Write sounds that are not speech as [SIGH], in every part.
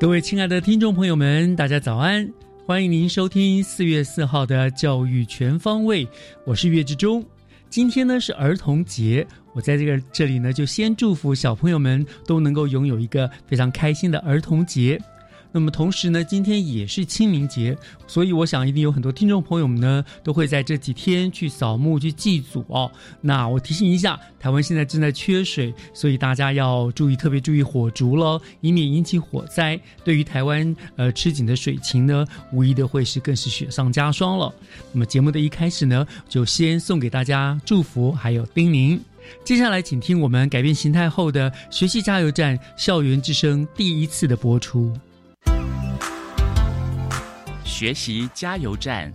各位亲爱的听众朋友们，大家早安！欢迎您收听四月四号的教育全方位，我是岳志忠。今天呢是儿童节，我在这个这里呢就先祝福小朋友们都能够拥有一个非常开心的儿童节。那么同时呢，今天也是清明节，所以我想一定有很多听众朋友们呢都会在这几天去扫墓、去祭祖哦。那我提醒一下，台湾现在正在缺水，所以大家要注意，特别注意火烛喽，以免引起火灾。对于台湾呃吃紧的水情呢，无疑的会是更是雪上加霜了。那么节目的一开始呢，就先送给大家祝福还有叮咛。接下来，请听我们改变形态后的学习加油站校园之声第一次的播出。学习加油站，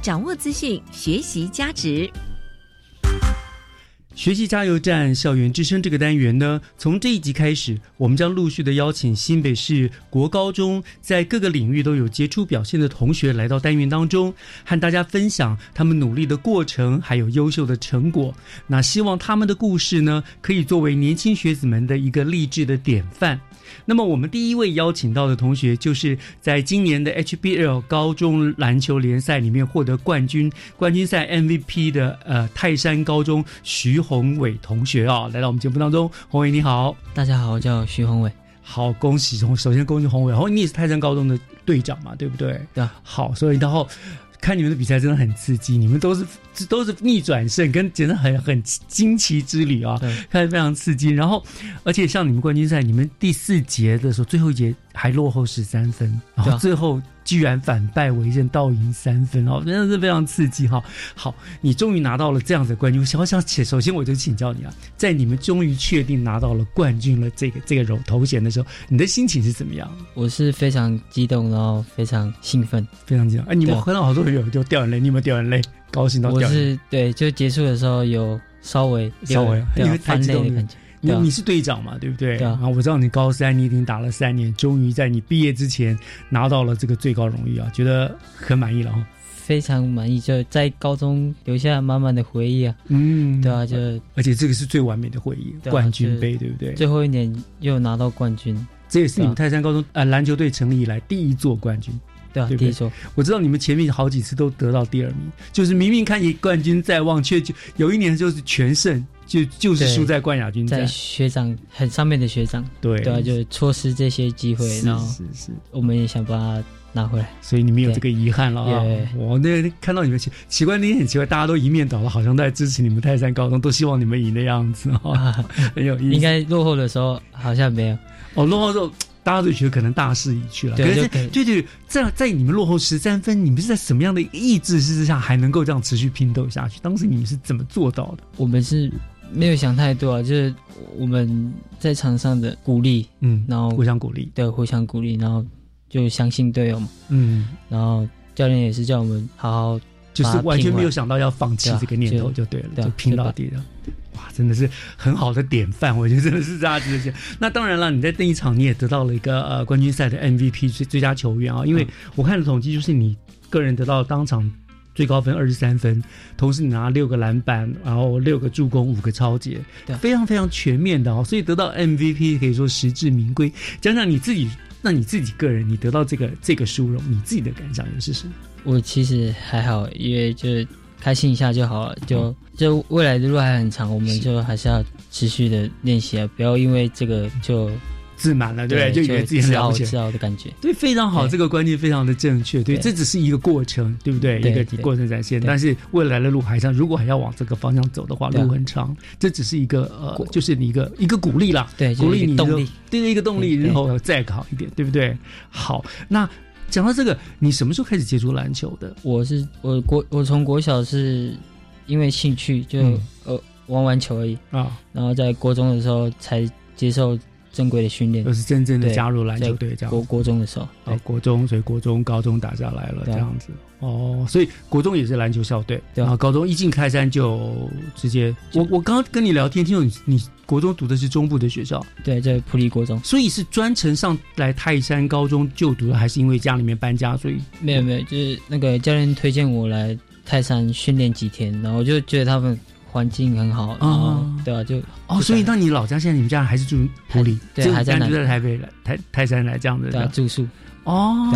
掌握资讯，学习加值。学习加油站校园之声这个单元呢，从这一集开始，我们将陆续的邀请新北市国高中在各个领域都有杰出表现的同学来到单元当中，和大家分享他们努力的过程，还有优秀的成果。那希望他们的故事呢，可以作为年轻学子们的一个励志的典范。那么，我们第一位邀请到的同学，就是在今年的 HBL 高中篮球联赛里面获得冠军、冠军赛 MVP 的呃泰山高中徐宏伟同学啊、来到我们节目当中。宏伟你好，大家好，我叫徐宏伟。好，恭喜宏，首先恭喜宏伟，然后你也是泰山高中的队长嘛，对不对？对啊。好，所以然后看你们的比赛真的很刺激，你们都是都是逆转胜，跟简直很很惊奇之旅啊，看得非常刺激。然后，而且像你们冠军赛，你们第四节的时候，最后一节还落后十三分，然后最后居然反败为胜，倒赢三分哦，真的是非常刺激哈。好，你终于拿到了这样子的冠军，我想想请，首先我就请教你啊，在你们终于确定拿到了冠军了这个这个头头衔的时候，你的心情是怎么样？我是非常激动，然后非常兴奋。非常激动。哎，你们对啊看到好多人有就掉眼泪，你有没有掉眼泪？高兴到我掉眼泪？是对，就结束的时候有稍微稍微因为对啊泛太激动的感觉。对啊你你是队长嘛，对不对？对啊我知道你高三，你已经打了三年，终于在你毕业之前拿到了这个最高荣誉啊，觉得很满意了哈。非常满意，就在高中留下满满的回忆啊。嗯，对啊，就而且这个是最完美的回忆，啊冠军杯，对不对？最后一年又拿到冠军，这也是你们泰山高中呃篮球队成立以来第一座冠军。对啊，对对？第一座，我知道你们前面好几次都得到第二名，就是明明看你冠军在望，却就有一年就是全胜，就就是输在冠亚军在。学长很上面的学长，对。对啊，就错失这些机会，是然后是是，我们也想把它拿回来。所以你们有这个遗憾了啊。对！我那看到你们奇奇怪，那天很奇怪，大家都一面倒了，好像都在支持你们泰山高中，都希望你们赢的样子啊，[LAUGHS] 很有意思。应该落后的时候好像没有，哦，落后之后，大家都觉得可能大势已去了。可是对对对，在在你们落后十三分，你们是在什么样的意志之下还能够这样持续拼斗下去？当时你们是怎么做到的？我们是没有想太多啊，就是我们在场上的鼓励，嗯，然后互相鼓励。对互相鼓励，然后就相信队友嘛，嗯，然后教练也是叫我们好好就是完全没有想到要放弃这个念头，就就对了，就拼到底了。哇，真的是很好的典范，[LAUGHS] 我觉得真的是大家值得学。那当然了，你在那一场你也得到了一个呃冠军赛的 MVP 最最佳球员啊，因为嗯我看的统计就是你个人得到当场最高分二十三分，同时你拿六个篮板，然后六个助攻，五个超节，对非常非常全面的哦，所以得到 MVP 可以说实至名归。讲讲你自己，那你自己个人，你得到这个这个殊荣，你自己的感想又是什么？我其实还好，因为就是开心一下就好了。就就未来的路还很长，我们就还是要持续的练习啊，不要因为这个就自满了，对不对？就以为自己很自了不起的感觉。对，非常好，这个观念非常的正确。对，这只是一个过程，对不对？一个过程展现，但是未来的路还长，如果还要往这个方向走的话，路很长。这只是一个呃，就是你一个一个鼓励啦，对，鼓励你动力。，对一个动力，对对然后再好一点，对不对？好，那讲到这个，你什么时候开始接触篮球的？我是我国我从国小是因为兴趣就、嗯呃玩玩球而已，啊，然后在国中的时候才接受正规的训练就。是真正的加入篮球队这样国。国中的时候，哦，国中，所以国中、高中打下来了，这样子。哦，所以国中也是篮球校队，对啊然后高中一进开山就直接。我我刚刚跟你聊天，听说你你国中读的是中部的学校，对，在普利国中。所以是专程上来泰山高中就读的，还是因为家里面搬家，所以没有没有，就是那个教练推荐我来泰山训练几天，然后我就觉得他们环境很好，然后对啊，就哦，所以在那。你老家现在你们家还是住普里，对就家还在在台北来台泰山来这样子对啊住宿，哦，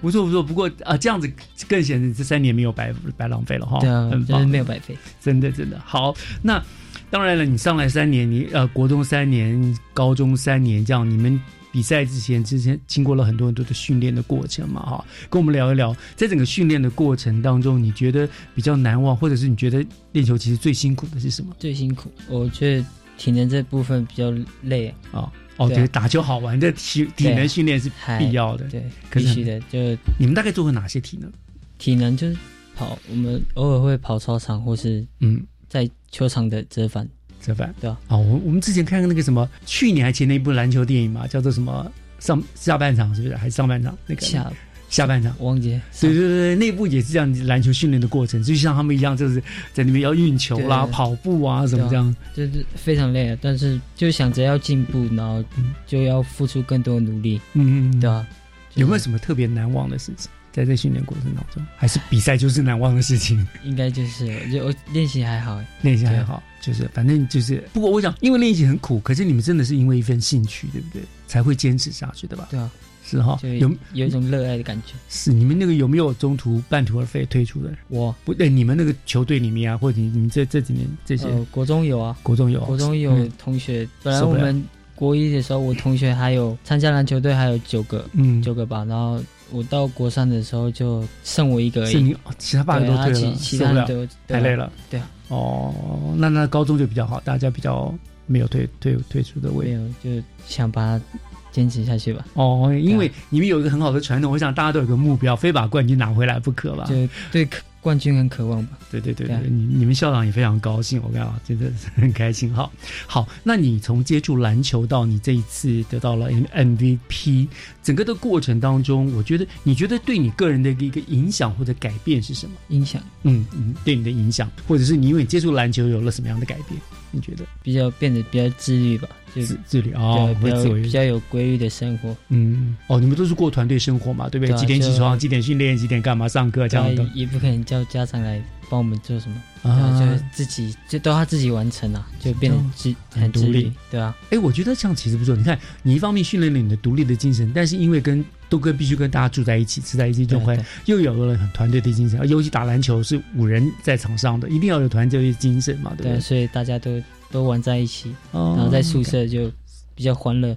不错不错，不过啊这样子更显得你这三年没有白白浪费了哈，对啊，就是很棒，没有白费。真的真的。好。那当然了，你上来三年，你呃国中三年，高中三年，这样你们。比赛之前，之前经过了很多很多的训练的过程嘛，哈，跟我们聊一聊，在整个训练的过程当中，你觉得比较难忘，或者是你觉得练球其实最辛苦的是什么最辛苦，我觉得体能这部分比较累，啊？哦，对打球好玩，这体体能训练是必要的。对，必须的。就你们大概做过哪些体能？体能就是跑，我们偶尔会跑操场或是嗯，在球场的折返。折返对啊。哦，我我们之前看过那个什么，去年还前年一部篮球电影嘛，叫做什么上下半场是不是？还是上半场那个下下半场？我忘记了对对对对，那部也是这样篮球训练的过程，就像他们一样，就是 [LAUGHS] 在那边要运球啦、对跑步啊什么这样。就是非常累啊，但是就想着要进步，然后嗯就要付出更多的努力，嗯嗯，嗯对啊，有没有什么特别难忘的事情？在这训练过程当中，还是比赛就是难忘的事情？应该就是就我练习还好，练习还好，就是反正就是。不过我想，因为练习很苦，可是你们真的是因为一份兴趣，对不对？才会坚持下去的吧？对啊，是哈。就有有一种热爱的感觉。是你们那个有没有中途半途而废退出的人？我不对，你们那个球队里面啊，或者你你们这这几年这些、呃国中有啊，国中有，国中有嗯同学，本来我们国一的时候，我同学还有参加篮球队，还有九个嗯，九个吧，然后我到国三的时候就剩我一个而已，是你哦其他八个都退了，其他人都。太累了。对啊，哦，那那高中就比较好，大家比较没有退退退出的没位。有就想把它坚持下去吧，哦，因为你们有一个很好的传统，我想大家都有个目标，非把冠军拿回来不可吧？对对渴冠军很渴望吧。对对对对你你们校长也非常高兴，我跟你讲，真的是 [LAUGHS] 很开心哈。好，那你从接触篮球到你这一次得到了 M MVP，整个的过程当中，我觉得你觉得对你个人的一个影响或者改变是什么？影响嗯嗯，对你的影响，或者是你因为你接触篮球有了什么样的改变？你觉得？比较变得比较自律吧，就自自律啊，对比较自比较有规律的生活，嗯哦，你们都是过团队生活嘛，对不对？对啊几点起床，几点训练，几点干嘛上课这样的。啊也不可能叫家长来帮我们做什么，啊。就自己就都他自己完成啊，就变得自很独立。对啊，哎，我觉得这样其实不错。你看，你一方面训练了你的独立的精神，但是因为跟都跟必须跟大家住在一起，吃在一起，就会对对又有了很团队的精神。尤其打篮球是五人在场上的，一定要有团队精神嘛，对不所以大家都都玩在一起，哦然后在宿舍就比较欢乐，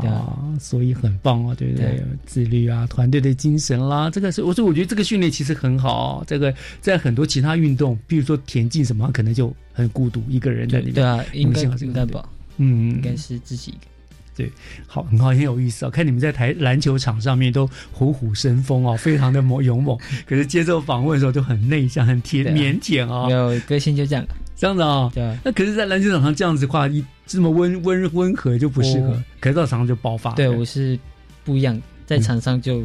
对啊啊，所以很棒啊，对不对对？自律啊，团队的精神啦，这个是我说，我觉得这个训练其实很好。这个在很多其他运动，比如说田径什么，可能就很孤独，一个人在里面。对啊，应该应该吧，嗯，应该是自己一个。好，很好，很有意思哦。看你们在台篮球场上面都虎虎生风哦，非常的猛勇猛。[LAUGHS] 可是接受访问的时候就很内向、很贴对啊腼腆没哦，有个性就这样，这样子啊、哦。对啊，那可是，在篮球场上这样子的话，一这么温温温和就不适合，可是到场上就爆发。对我是不一样，在场上就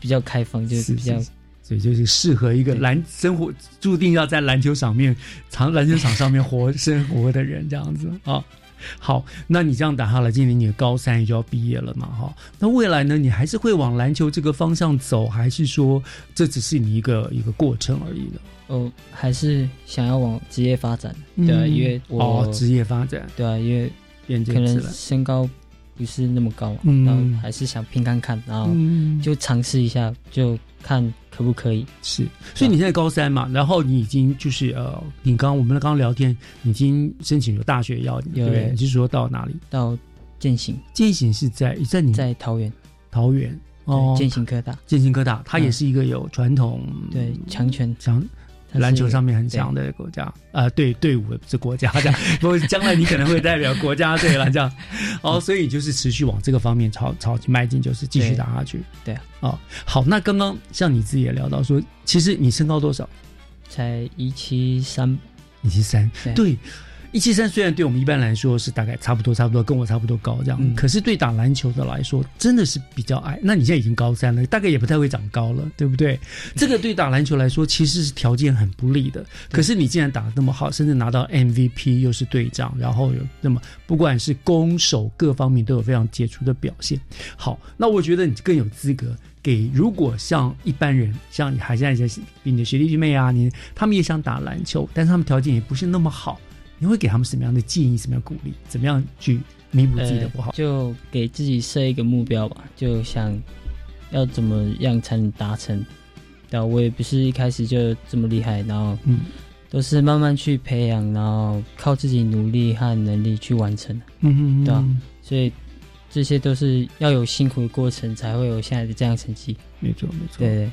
比较开放，就是比较是是所以就是适合一个对篮生活注定要在篮球场面场篮球场上面活 [LAUGHS] 生活的人这样子啊。[LAUGHS] 好，那你这样打下来，今年你的高三也就要毕业了嘛，哈。那未来呢，你还是会往篮球这个方向走，还是说这只是你一个一个过程而已呢？哦，还是想要往职业发展，对啊，嗯因为我、哦，职业发展对啊，因为可能身高不是那么高嘛，嗯然后还是想拼看看，然后嗯，就尝试一下，就看可不可以。是，所以你现在高三嘛，然后你已经就是呃，你刚刚我们刚刚聊天，已经申请有大学要你，对。不对？你是说到哪里？到建行，建行是在在你在桃园，桃园哦。对，，践行科大，建行科大，它也嗯是一个有传统对强权。强篮球上面很强的国家，呃，对队伍不是国家 [LAUGHS] 这样，不过将来你可能会代表国家队了这样，[LAUGHS] 哦，所以你就是持续往这个方面朝朝迈进，就是继续打下去。对啊，哦，好，那刚刚像你自己也聊到说，其实你身高多少？才一七三，一七三，对。对。一七三虽然对我们一般来说是大概差不多，差不多跟我差不多高这样，嗯可是对打篮球的来说真的是比较矮。那你现在已经高三了，大概也不太会长高了，对不对？这个对打篮球来说其实是条件很不利的。可是你既然打得那么好，甚至拿到 MVP 又是队长，然后有那么不管是攻守各方面都有非常杰出的表现。好，那我觉得你更有资格给，如果像一般人，像你还现在在比你的学弟学妹啊，你他们也想打篮球，但是他们条件也不是那么好，你会给他们什么样的建议、什么样的鼓励？怎么样去弥补自己的不好？呃就给自己设一个目标吧，就想要怎么样才能达成。对啊，我也不是一开始就这么厉害，然后嗯都是慢慢去培养，然后靠自己努力和能力去完成的。嗯嗯，对啊所以这些都是要有辛苦的过程，才会有现在的这样成绩。没错没错。对对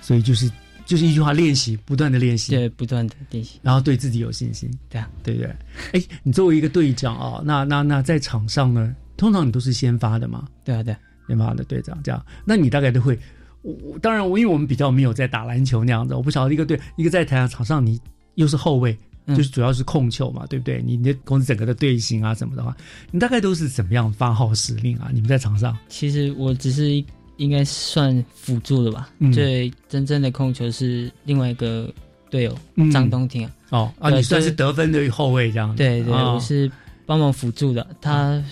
所以就是就是一句话，练习，不断的练习，对，不断的练习。然后对自己有信心，对啊，对不对？哎，你作为一个队长啊、那那那在场上呢，通常你都是先发的嘛？对啊，对啊，先发的队长这样，那你大概都会。我我当然，我因为我们比较没有在打篮球那样子，我不晓得一个队一个在台上场上，你又是后卫，嗯就是主要是控球嘛，对不对？你你的公司整个的队形啊什么的话，你大概都是怎么样发号施令啊？你们在场上，其实我只是一应该算辅助的吧。嗯最真正的控球是另外一个队友嗯张东庭啊。哦啊，你算是得分的后卫这样子，对对，哦我是帮忙辅助的。他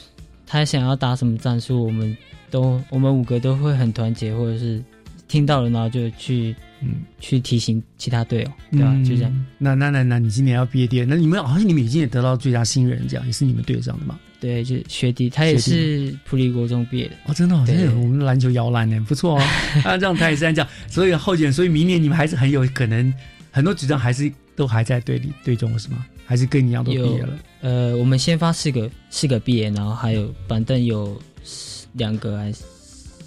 他想要打什么战术，我们都我们五个都会很团结，或者是听到了然后就去嗯，去提醒其他队友，对吧？就这样。嗯。那那那那你今年要毕业典礼，那你们好像你们已经也得到最佳新人奖，也是你们队上的嘛？对，就学弟，他也是普利国中毕业的。哦，真的、哦，的，我们篮球摇篮呢，不错哦。[LAUGHS] 啊，这样他也是这样，所以后减，所以明年你们还是很有可能，很多局长还是都还在队里队中是吗？还是跟你一样都毕业了？呃，我们先发四个四个毕业，然后还有板凳有四两个还是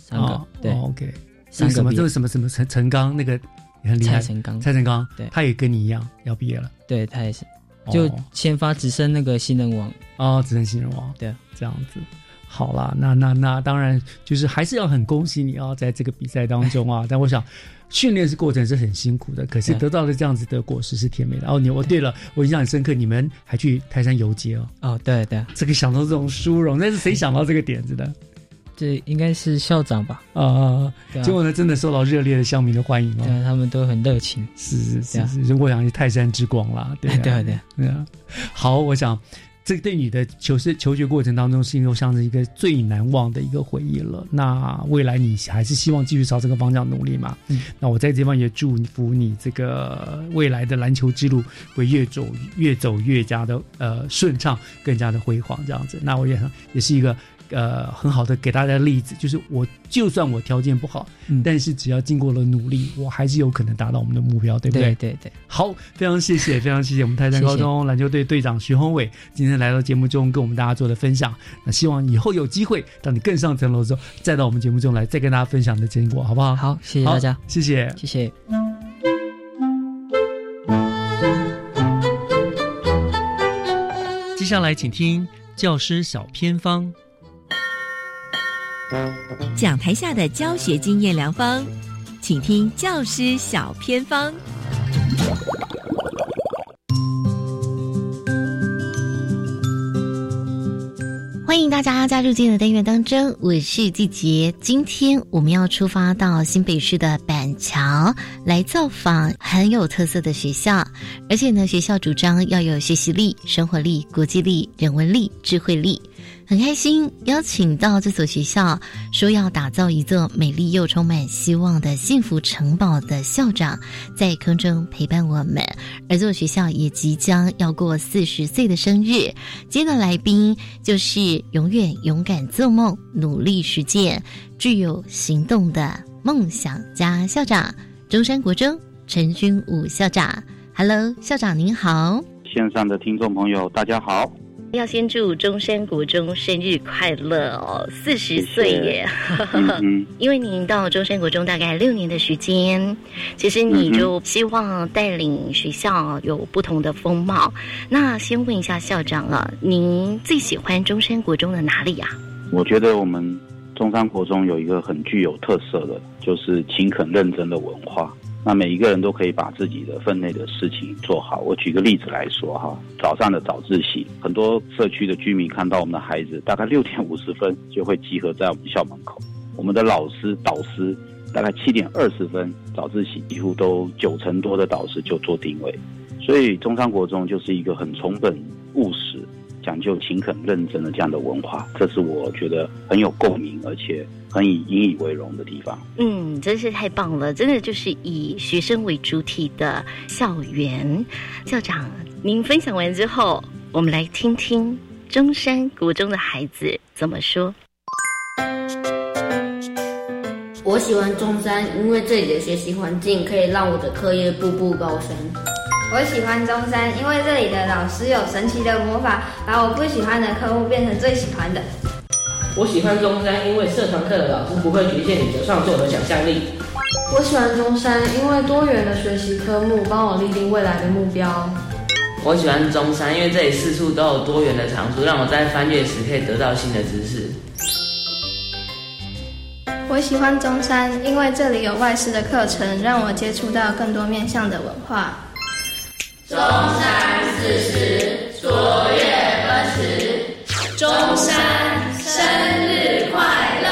三个？哦对，哦，OK。这个什么？三个毕业这个什么什么陈陈刚那个也很厉害蔡，成刚，蔡成刚，对他也跟你一样要毕业了，对他也是，就哦先发直升那个新人王。哦，直升新人王，对啊，这样子。好啦，那那那当然就是还是要很恭喜你啊，在这个比赛当中啊。[LAUGHS] 但我想训练是过程是很辛苦的，可是得到的这样子的果实是甜美的。哦，你哦对了，我印象很深刻，你们还去泰山游街哦，哦，对对，这个想到这种殊荣，那是谁想到这个点子的这应该是校长吧？啊？对啊结果呢，真的受到热烈的乡民的欢迎哦。对啊，他们都很热情。是是是是，如果想是泰山之光啦，对啊对啊对啊，对啊，好，我想这个对你的求是求学过程当中，是又像是一个最难忘的一个回忆了。那未来你还是希望继续朝这个方向努力嘛？嗯，那我在这地方也祝福你这个未来的篮球之路会越走越走越加的呃顺畅，更加的辉煌这样子。那我也也是一个。呃，很好的给大家的例子就是，我就算我条件不好，嗯但是只要经过了努力，我还是有可能达到我们的目标，对不对？对对对，好，非常谢谢，非常谢谢我们泰山高中篮球队队长徐宏伟今天来到节目中跟我们大家做的分享。那希望以后有机会，当你更上层楼之后，再到我们节目中来，再跟大家分享你的成果，好不好？好，谢谢大家，谢谢。谢谢。接下来请听教师小偏方。讲台下的教学经验良方，请听教师小偏方。欢迎大家加入今天的单元当中，我是季杰。今天我们要出发到新北市的板桥来造访很有特色的学校，而且呢，学校主张要有学习力、生活力、国际力、人文力、智慧力。很开心邀请到这所学校，说要打造一座美丽又充满希望的幸福城堡的校长，在空中陪伴我们。而这所学校也即将要过四十岁的生日。今天的来宾就是永远勇敢做梦、努力实践、具有行动的梦想家校长——中山国中陈君武校长。Hello，校长您好。线上的听众朋友，大家好。要先祝中山国中生日快乐哦，四十岁耶！[LAUGHS] 因为您到中山国中大概六年的时间，其实你就希望带领学校有不同的风貌。那先问一下校长啊，您最喜欢中山国中的哪里啊？我觉得我们中山国中有一个很具有特色的，就是勤恳认真的文化。那每一个人都可以把自己的分内的事情做好。我举个例子来说哈，早上的早自习，很多社区的居民看到我们的孩子，大概六点五十分就会集合在我们校门口。我们的老师导师大概七点二十分早自习，几乎都九成多的导师就做定位。所以中山国中就是一个很从本务实。讲究勤恳认真的这样的文化，这是我觉得很有共鸣，而且很以引以为荣的地方。嗯，真是太棒了，真的就是以学生为主体的校园。校长，您分享完之后，我们来听听中山国中的孩子怎么说。我喜欢中山，因为这里的学习环境可以让我的课业步步高升。我喜欢中山，因为这里的老师有神奇的魔法，把我不喜欢的科目变成最喜欢的。我喜欢中山，因为社团课的老师不会局限你的创作和想象力。我喜欢中山，因为多元的学习科目帮我立定未来的目标。我喜欢中山，因为这里四处都有多元的藏书，让我在翻阅时可以得到新的知识。我喜欢中山，因为这里有外师的课程，让我接触到更多面向的文化。中山四十，卓越奔驰。中山生日快乐！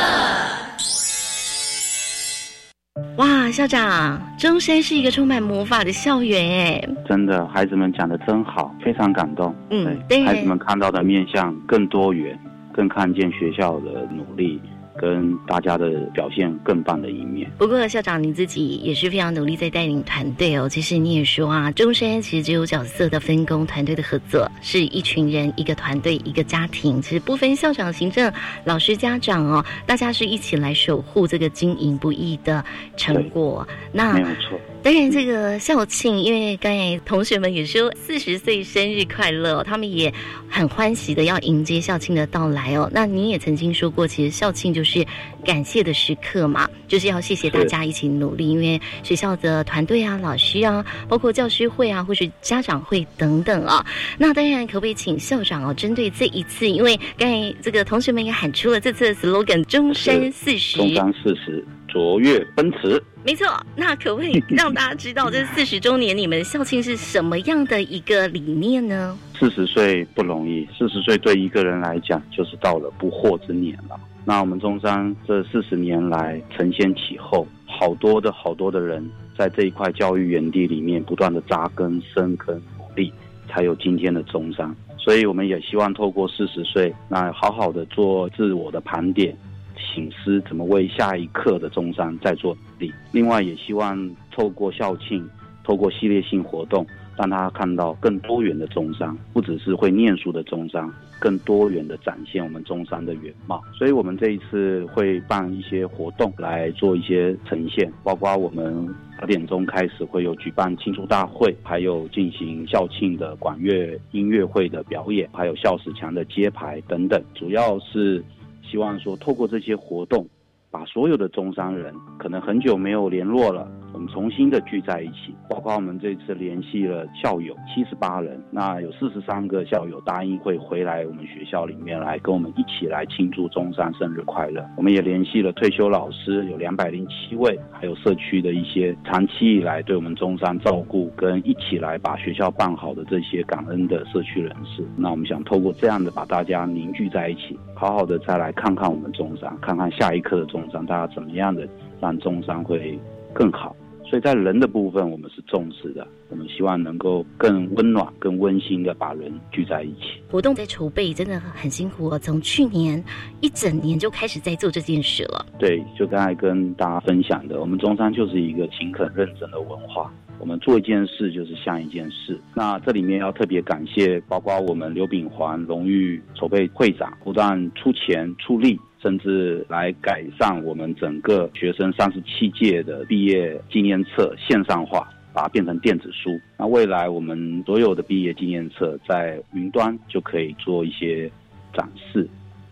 哇，校长，中山是一个充满魔法的校园哎！真的，孩子们讲的真好，非常感动。嗯，对，孩子们看到的面相更多元，更看见学校的努力。跟大家的表现更棒的一面。不过校长你自己也是非常努力在带领团队哦。其实你也说啊，中山其实只有角色的分工，团队的合作，是一群人、一个团队、一个家庭。其实不分校长、行政、老师、家长哦，大家是一起来守护这个经营不易的成果。那没有错。当然，这个校庆，因为刚才同学们也说四十岁生日快乐，他们也很欢喜的要迎接校庆的到来哦。那你也曾经说过，其实校庆就是感谢的时刻嘛，就是要谢谢大家一起努力，因为学校的团队啊、老师啊，包括教师会啊，或是家长会等等啊。那当然，可不可以请校长哦，针对这一次，因为刚才这个同学们也喊出了这次的 slogan“ 中山四十”，中山四十。卓越奔驰，没错。那可不可以让大家知道，这 [LAUGHS] 四十周年你们校庆是什么样的一个理念呢？四十岁不容易，四十岁对一个人来讲就是到了不惑之年了。那我们中山这四十年来承先启后，好多的好多的人在这一块教育园地里面不断的扎根深耕努力，才有今天的中山。所以我们也希望透过四十岁，那好好的做自我的盘点。醒思怎么为下一刻的中山再做努力。另外，也希望透过校庆，透过系列性活动，让他看到更多元的中山，不只是会念书的中山，更多元的展现我们中山的原貌。所以，我们这一次会办一些活动来做一些呈现，包括我们八点钟开始会有举办庆祝大会，还有进行校庆的管乐音乐会的表演，还有校史墙的揭牌等等，主要是。希望说，透过这些活动，把所有的中山人可能很久没有联络了，我们重新的聚在一起。包括我们这次联系了校友七十八人，那有四十三个校友答应会回来我们学校里面来跟我们一起来庆祝中山生日快乐。我们也联系了退休老师，有两百零七位，还有社区的一些长期以来对我们中山照顾跟一起来把学校办好的这些感恩的社区人士。那我们想透过这样的把大家凝聚在一起，好好的再来看看我们中山，看看下一刻的中山，大家怎么样的让中山会更好。所以在人的部分，我们是重视的。我们希望能够更温暖、更温馨的把人聚在一起。活动在筹备真的很辛苦哦，从去年一整年就开始在做这件事了。对，就刚才跟大家分享的，我们中山就是一个勤恳认真的文化。我们做一件事就是像一件事。那这里面要特别感谢，包括我们刘炳环荣誉筹备会长，不断出钱出力。甚至来改善我们整个学生三十七届的毕业纪念册线上化，把它变成电子书。那未来我们所有的毕业纪念册在云端就可以做一些展示，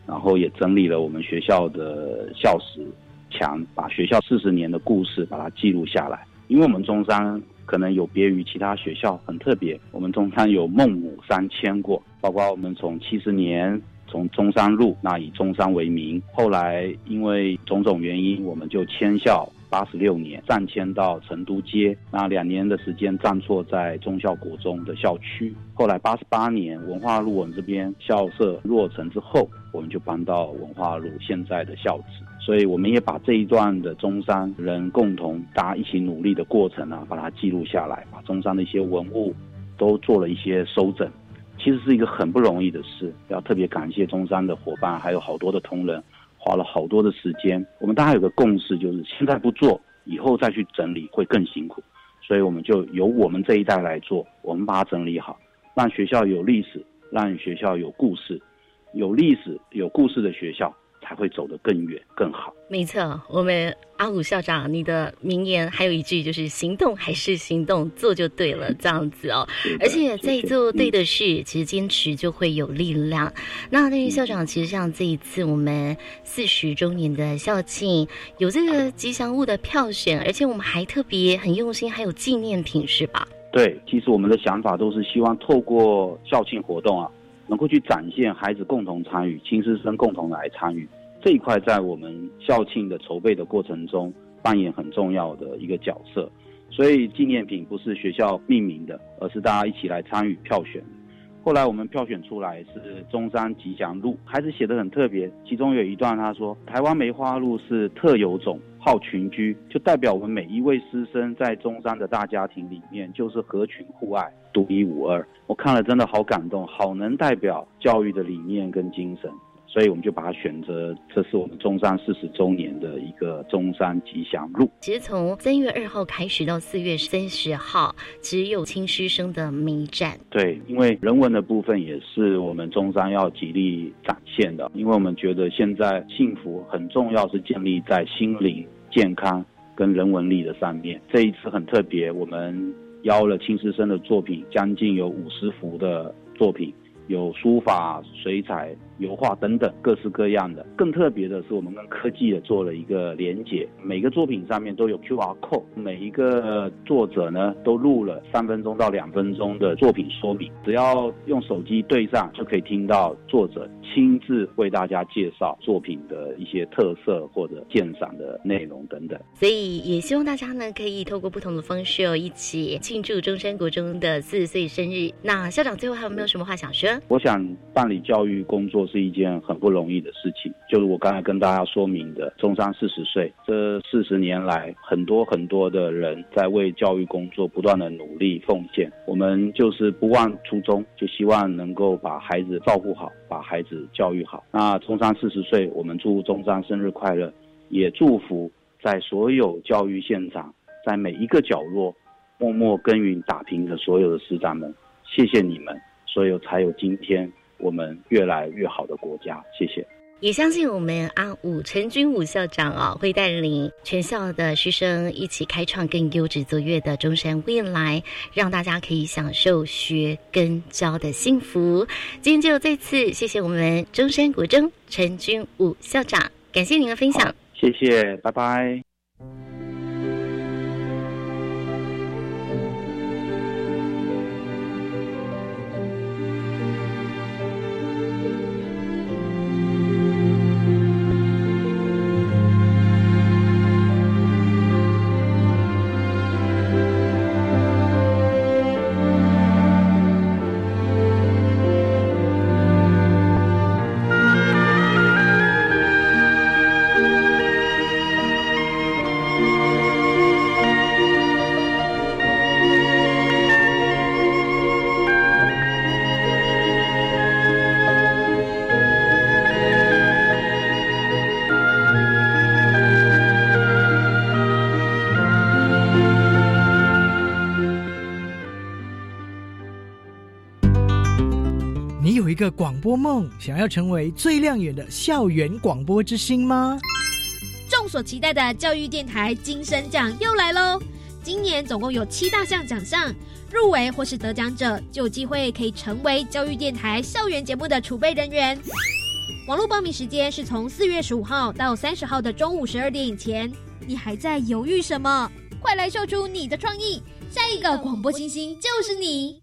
然后也整理了我们学校的校史墙，把学校四十年的故事把它记录下来。因为我们中山可能有别于其他学校很特别，我们中山有孟母三迁过，包括我们从七十年。从中山路，那以中山为名，后来因为种种原因，我们就迁校。八十六年暂迁到成都街，那两年的时间暂错在中校国中的校区。后来八十八年文化路我们这边校舍落成之后，我们就搬到文化路现在的校址。所以我们也把这一段的中山人共同大家一起努力的过程啊，把它记录下来，把中山的一些文物都做了一些收整。其实是一个很不容易的事，要特别感谢中山的伙伴，还有好多的同仁，花了好多的时间。我们大家有个共识，就是现在不做，以后再去整理会更辛苦，所以我们就由我们这一代来做，我们把它整理好，让学校有历史，让学校有故事，有历史有故事的学校。才会走得更远更好。没错，我们阿武校长，你的名言还有一句就是“行动还是行动，做就对了”这样子哦。而且在做对的事，其实坚持就会有力量。那对于校长，其实像这一次我们四十周年的校庆，有这个吉祥物的票选，而且我们还特别很用心，还有纪念品是吧？对，其实我们的想法都是希望透过校庆活动啊。能够去展现孩子共同参与，亲师生共同来参与这一块，在我们校庆的筹备的过程中扮演很重要的一个角色。所以纪念品不是学校命名的，而是大家一起来参与票选。后来我们票选出来是中山吉祥路，孩子写的很特别，其中有一段他说：“台湾梅花鹿是特有种。”好群居，就代表我们每一位师生在中山的大家庭里面，就是合群互爱，独一无二。我看了真的好感动，好能代表教育的理念跟精神。所以我们就把它选择，这是我们中山四十周年的一个中山吉祥路。其实从三月二号开始到四月三十号，只有青师生的美展。对，因为人文的部分也是我们中山要极力展现的，因为我们觉得现在幸福很重要，是建立在心灵健康跟人文力的上面。这一次很特别，我们邀了青师生的作品，将近有五十幅的作品。有书法、水彩、油画等等各式各样的。更特别的是，我们跟科技也做了一个连接，每个作品上面都有 QR code，每一个作者呢都录了三分钟到两分钟的作品说明，只要用手机对上，就可以听到作者亲自为大家介绍作品的一些特色或者鉴赏的内容等等。所以也希望大家呢可以透过不同的方式哦，一起庆祝中山国中的四十岁生日。那校长最后还有没有什么话想说？我想办理教育工作都是一件很不容易的事情，就是我刚才跟大家说明的，中山四十岁，这四十年来，很多很多的人在为教育工作不断的努力奉献，我们就是不忘初衷，就希望能够把孩子照顾好，把孩子教育好。那中山四十岁，我们祝中山生日快乐，也祝福在所有教育现场，在每一个角落默默耕耘打拼的所有的师长们，谢谢你们。所以才有今天我们越来越好的国家。谢谢。也相信我们阿武陈君武校长啊，会带领全校的师生一起开创更优质卓越的中山未来，让大家可以享受学跟教的幸福。今天就再次谢谢我们中山国中陈君武校长，感谢您的分享。谢谢，拜拜。个广播梦，想要成为最亮眼的校园广播之星吗？众所期待的教育电台金声奖又来喽！今年总共有七大项奖项，入围或是得奖者就有机会可以成为教育电台校园节目的储备人员。网络报名时间是从四月十五号到三十号的中午十二点以前。你还在犹豫什么？快来秀出你的创意！下一个广播星星就是你！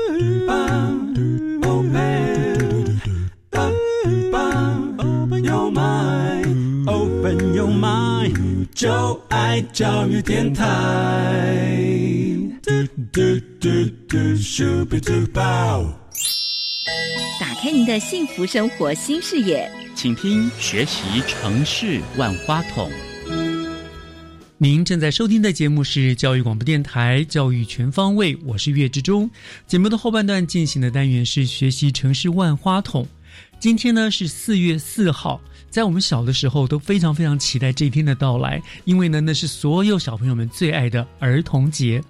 就爱教育电台。打开您的幸福生活新视野，请听《学习城市万花筒》。您正在收听的节目是教育广播电台《教育全方位》，我是岳志忠。节目的后半段进行的单元是学习城市万花筒。今天呢是四月四号，在我们小的时候都非常非常期待这一天的到来，因为呢那是所有小朋友们最爱的儿童节。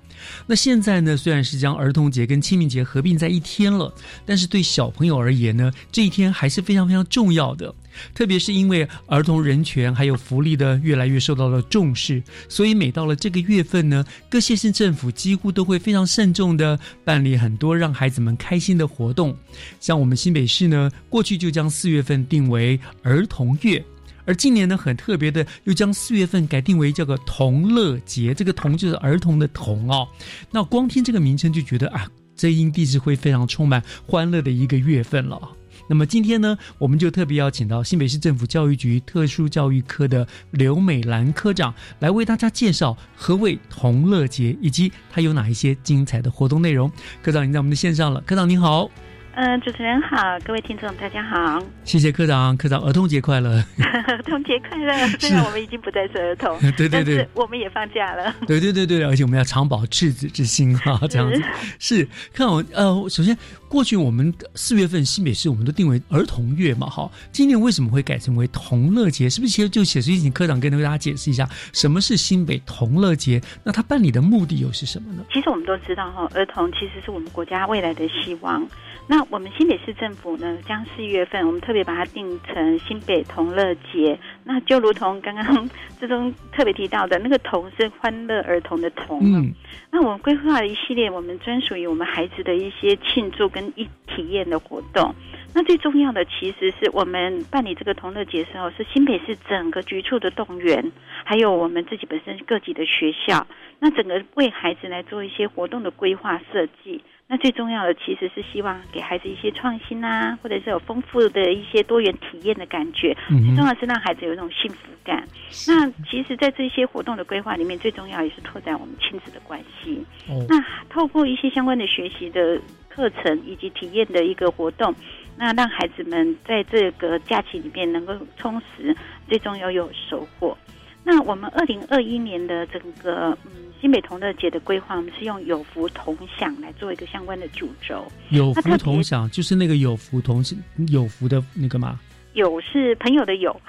那现在呢，虽然是将儿童节跟清明节合并在一天了，但是对小朋友而言呢，这一天还是非常非常重要的。特别是因为儿童人权还有福利的越来越受到了重视，所以每到了这个月份呢，各县市政府几乎都会非常慎重的办理很多让孩子们开心的活动。像我们新北市呢，过去就将四月份定为儿童月。而今年呢，很特别的，又将四月份改定为叫做童乐节。这个“童”就是儿童的“童”哦。那光听这个名称就觉得啊，这应必是会非常充满欢乐的一个月份了。那么今天呢，我们就特别邀请到新北市政府教育局特殊教育科的刘美兰科长来为大家介绍何谓童乐节，以及它有哪一些精彩的活动内容。科长，您在我们的线上了。科长您好。嗯，主持人好，各位听众大家好，谢谢科长，科长儿童节快乐，[LAUGHS] 儿童节快乐。[LAUGHS] 虽然我们已经不再是儿童，[LAUGHS] 对对对，我们也放假了，对对对对，而且我们要常保赤子之心哈，这样子是。看我呃，首先过去我们四月份新北市我们都定为儿童月嘛，哈，今年为什么会改成为同乐节？是不是其实就写，所以请科长跟大家解释一下什么是新北同乐节？那他办理的目的又是什么呢？其实我们都知道哈，儿童其实是我们国家未来的希望。那我们新北市政府呢，将四月份我们特别把它定成新北同乐节。那就如同刚刚之中特别提到的，那个“童”是欢乐儿童的“童”。嗯。那我们规划了一系列我们专属于我们孩子的一些庆祝跟一体验的活动。那最重要的其实是我们办理这个同乐节时候，是新北市整个局处的动员，还有我们自己本身各级的学校，那整个为孩子来做一些活动的规划设计。那最重要的其实是希望给孩子一些创新啊，或者是有丰富的一些多元体验的感觉。最重要是让孩子有一种幸福感。那其实，在这些活动的规划里面，最重要也是拓展我们亲子的关系。那透过一些相关的学习的课程以及体验的一个活动，那让孩子们在这个假期里面能够充实，最重要有收获。那我们二零二一年的整个嗯新北同乐节的规划，我们是用有福同享来做一个相关的主轴。有福同享就是那个有福同有福的那个吗？有是朋友的有，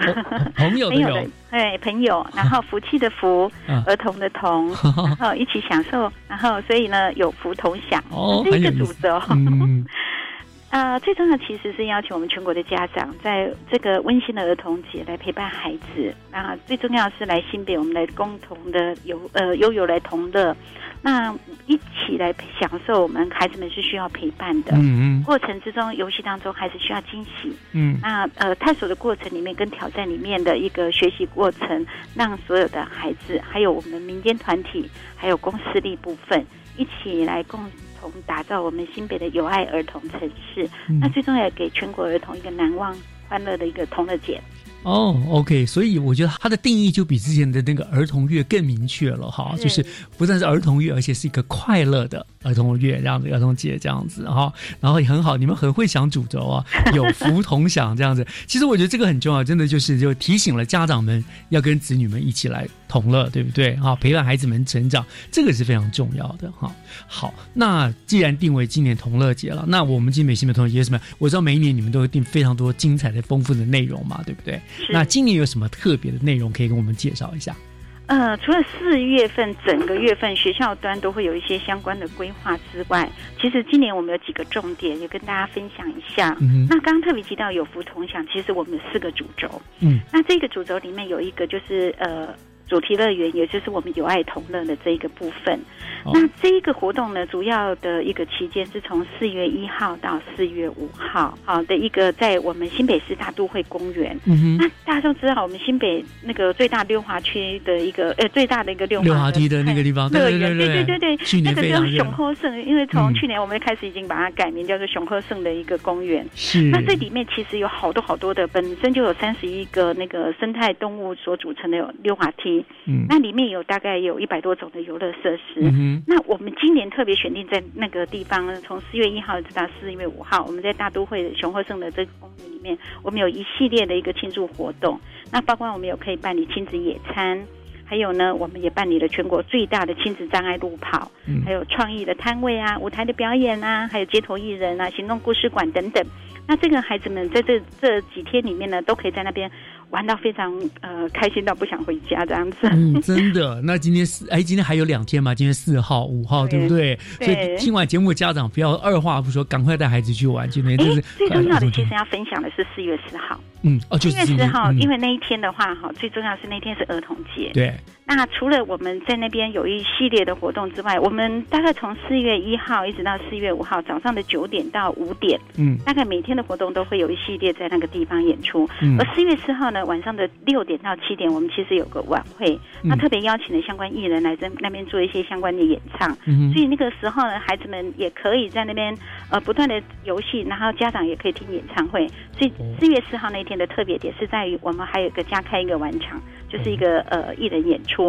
朋友的有，[LAUGHS] 哎，朋友，[LAUGHS] 然后福气的福，儿童的童，[LAUGHS] 然后一起享受，然后所以呢有福同享，这是一个主轴。呃，最重要其实是邀请我们全国的家长，在这个温馨的儿童节来陪伴孩子。那，最重要是来新北，我们来共同的游呃悠游来同乐，那一起来享受。我们孩子们是需要陪伴的，嗯嗯。过程之中，游戏当中还是需要惊喜，嗯。那呃，探索的过程里面跟挑战里面的一个学习过程，让所有的孩子，还有我们民间团体，还有公司力部分，一起来共。同打造我们新北的有爱儿童城市，那最重要给全国儿童一个难忘欢乐的一个同乐节。哦，OK，所以我觉得它的定义就比之前的那个儿童月更明确了哈，就是不但是儿童月，而且是一个快乐的儿童月这样子，儿童节这样子哈，然后也很好，你们很会想主轴啊，[LAUGHS] 有福同享这样子。其实我觉得这个很重要，真的就是就提醒了家长们要跟子女们一起来同乐，对不对？哈，陪伴孩子们成长，这个是非常重要的哈。好，那既然定为今年同乐节了，那我们今美新的同乐节什么？我知道每一年你们都会定非常多精彩的、丰富的内容嘛，对不对？那今年有什么特别的内容可以跟我们介绍一下？呃，除了四月份整个月份学校端都会有一些相关的规划之外，其实今年我们有几个重点也跟大家分享一下。那刚刚特别提到有福同享，其实我们有四个主轴。嗯，那这个主轴里面有一个就是呃。主题乐园，也就是我们有爱同乐的这一个部分。那这一个活动呢，主要的一个期间是从四月一号到四月五号，好的一个在我们新北市大都会公园。嗯哼那大家都知道，我们新北那个最大溜滑区的一个呃最大的一个溜滑梯的那个地方乐园，对对对对，那个叫熊鹤盛，因为从去年我们开始已经把它改名叫做熊鹤盛的一个公园。是。那这里面其实有好多好多的，本身就有三十一个那个生态动物所组成的溜滑梯。嗯，那里面有大概有一百多种的游乐设施。嗯那我们今年特别选定在那个地方，从四月一号直到四月五号，我们在大都会熊获胜的这个公园里面，我们有一系列的一个庆祝活动。那包括我们有可以办理亲子野餐，还有呢，我们也办理了全国最大的亲子障碍路跑，还有创意的摊位啊，舞台的表演啊，还有街头艺人啊，行动故事馆等等。那这个孩子们在这这几天里面呢，都可以在那边。玩到非常呃开心到不想回家这样子。嗯，[LAUGHS] 真的。那今天四哎，今天还有两天嘛？今天四号、五号，对不对？所以听完节目，家长不要二话不说，赶快带孩子去玩。今天就是最重要的，其实要分享的是四月四号。嗯，哦，就四月四号，因为那一天的话，哈，最重要是那天是儿童节。对。那除了我们在那边有一系列的活动之外，我们大概从四月一号一直到四月五号早上的九点到五点，嗯，大概每天的活动都会有一系列在那个地方演出。而四月四号呢，晚上的六点到七点，我们其实有个晚会，那特别邀请了相关艺人来在那边做一些相关的演唱。嗯所以那个时候呢，孩子们也可以在那边呃不断的游戏，然后家长也可以听演唱会。所以四月四号那天的特别点是在于，我们还有一个加开一个晚场。就是一个呃艺人演出，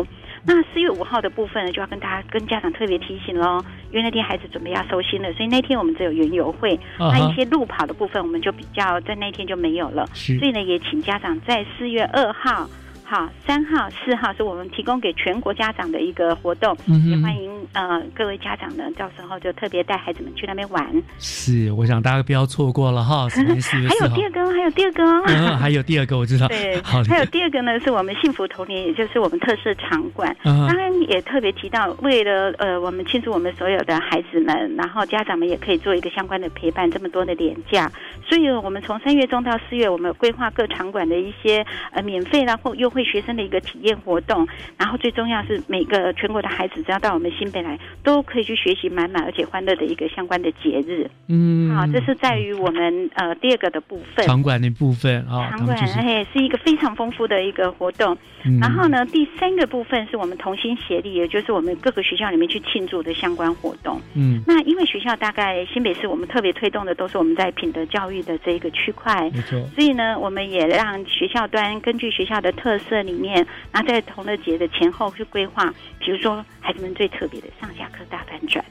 那四月五号的部分呢，就要跟大家跟家长特别提醒喽，因为那天孩子准备要收心了，所以那天我们只有园游会，那一些路跑的部分我们就比较在那天就没有了，所以呢也请家长在四月二号。号、三号、四号是我们提供给全国家长的一个活动，嗯也欢迎呃各位家长呢，到时候就特别带孩子们去那边玩。是，我想大家不要错过了哈，[LAUGHS] 还有第。二个哦，还有第二个哦。嗯，还有第二个我知道。[LAUGHS] 对，好还有第二个呢，是我们幸福童年，也就是我们特色场馆。嗯当然也特别提到，为了呃，我们庆祝我们所有的孩子们，然后家长们也可以做一个相关的陪伴，这么多的廉价，所以我们从三月中到四月，我们规划各场馆的一些呃免费啦或优惠学生的一个体验活动。然后最重要是每个全国的孩子只要到我们新北来，都可以去学习满满而且欢乐的一个相关的节日。嗯，好，这是在于我们呃第二个的部分。场馆的部分啊，场馆哎是一个非常丰富的一个活动。嗯然后呢，第三个部分是我们同心协力，也就是我们各个学校里面去庆祝的相关活动。嗯，那因为学校大概新北市我们特别推动的都是我们在品德教育的这一个区块，没错。所以呢，我们也让学校端根据学校的特色里面，然后在同乐节的前后去规划，比如说孩子们最特别的上下课大翻转。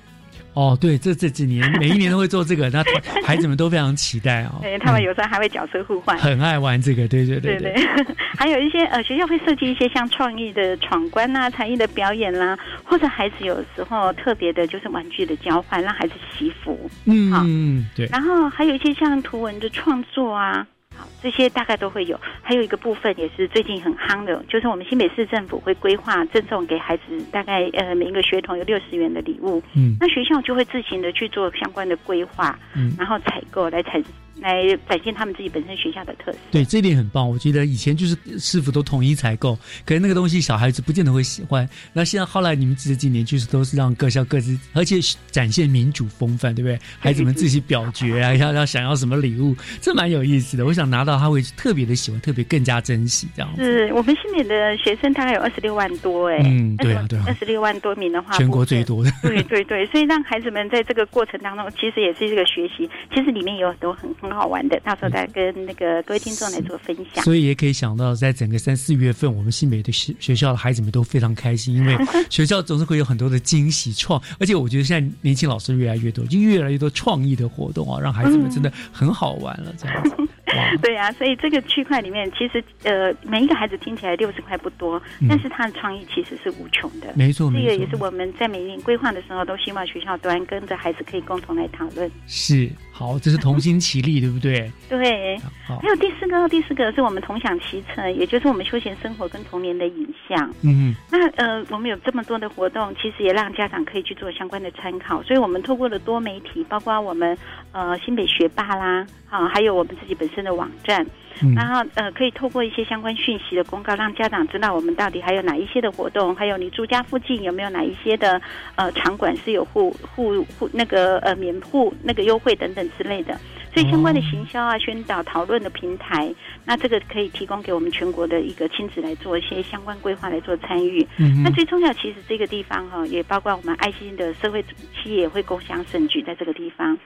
哦，对，这这几年每一年都会做这个，那 [LAUGHS] 孩子们都非常期待哦、对他们有时候还会角色互换，很爱玩这个，对对对对对，[LAUGHS] 还有一些呃学校会设计一些像创意的闯关啦、才艺的表演啦，或者孩子有时候特别的就是玩具的交换，让孩子祈福。嗯嗯，对。然后还有一些像图文的创作啊，好这些大概都会有。还有一个部分也是最近很夯的，就是我们新北市政府会规划赠送给孩子大概呃每一个学童有六十元的礼物。嗯，那学校就会自行的去做相关的规划，嗯然后采购来产来展现他们自己本身学校的特色。对，这一点很棒。我觉得以前就是师傅都统一采购，可是那个东西小孩子不见得会喜欢。那现在后来你们这几年就是都是让各校各自，而且展现民主风范，对不对？孩子们自己表决啊，要要想要什么礼物，这蛮有意思的。我想拿到他会特别的喜欢，特别更加珍惜这样子。是我们新北的学生大概有二十六万多哎，嗯对啊对啊二十六万多名的话，全国最多的。对对对，所以让孩子们在这个过程当中，其实也是一个学习。其实里面有很多很很好玩的，到时候再跟那个各位听众来做分享。所以也可以想到，在整个三四月份，我们新北的学学校的孩子们都非常开心，因为 [LAUGHS] 学校总是会有很多的惊喜创，而且我觉得现在年轻老师越来越多，就越来越多创意的活动啊，让孩子们真的很好玩了，这样子。[LAUGHS] 对啊，所以这个区块里面，其实呃，每一个孩子听起来六十块不多，嗯但是他的创意其实是无穷的。没错没错这个也是我们在每年规划的时候，都希望学校端跟着孩子可以共同来讨论。是好，这是同心齐力，对不对？[LAUGHS] 对，好还有第四个，第四个是我们同享其成，也就是我们休闲生活跟童年的影像。嗯那呃，我们有这么多的活动，其实也让家长可以去做相关的参考。所以我们透过了多媒体，包括我们呃新北学霸啦，啊，还有我们自己本身的网站，嗯然后呃可以透过一些相关讯息的公告，让家长知道我们到底还有哪一些的活动，还有你住家附近有没有哪一些的呃场馆是有互互互那个呃免户那个优惠等等之类的。所以相关的行销啊、宣导、讨论的平台，那这个可以提供给我们全国的一个亲子来做一些相关规划来做参与。嗯那最重要，其实这个地方哈、也包括我们爱心的社会企业会共享盛举在这个地方。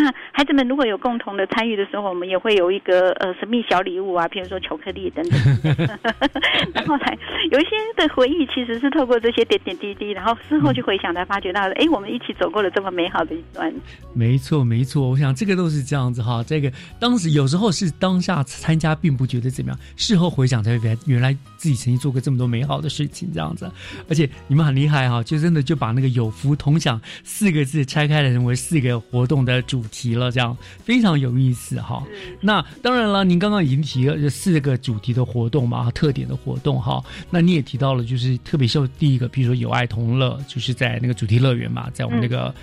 那孩子们如果有共同的参与的时候，我们也会有一个呃神秘小礼物啊，比如说巧克力等等。[LAUGHS] 然后来有一些的回忆，其实是透过这些点点滴滴，然后事后去回想，才发觉到，哎，我们一起走过了这么美好的一段。没错，没错，我想这个都是这样子哈。这个当时有时候是当下参加并不觉得怎么样，事后回想才会发现，原来自己曾经做过这么多美好的事情，这样子。而且你们很厉害哈，就真的就把那个“有福同享”四个字拆开来成为四个活动的主题了，这样非常有意思哈。那当然了，您刚刚已经提了这四个主题的活动嘛，特点的活动哈。那你也提到了，就是特别秀第一个，比如说有爱同乐，就是在那个主题乐园嘛，在我们那个。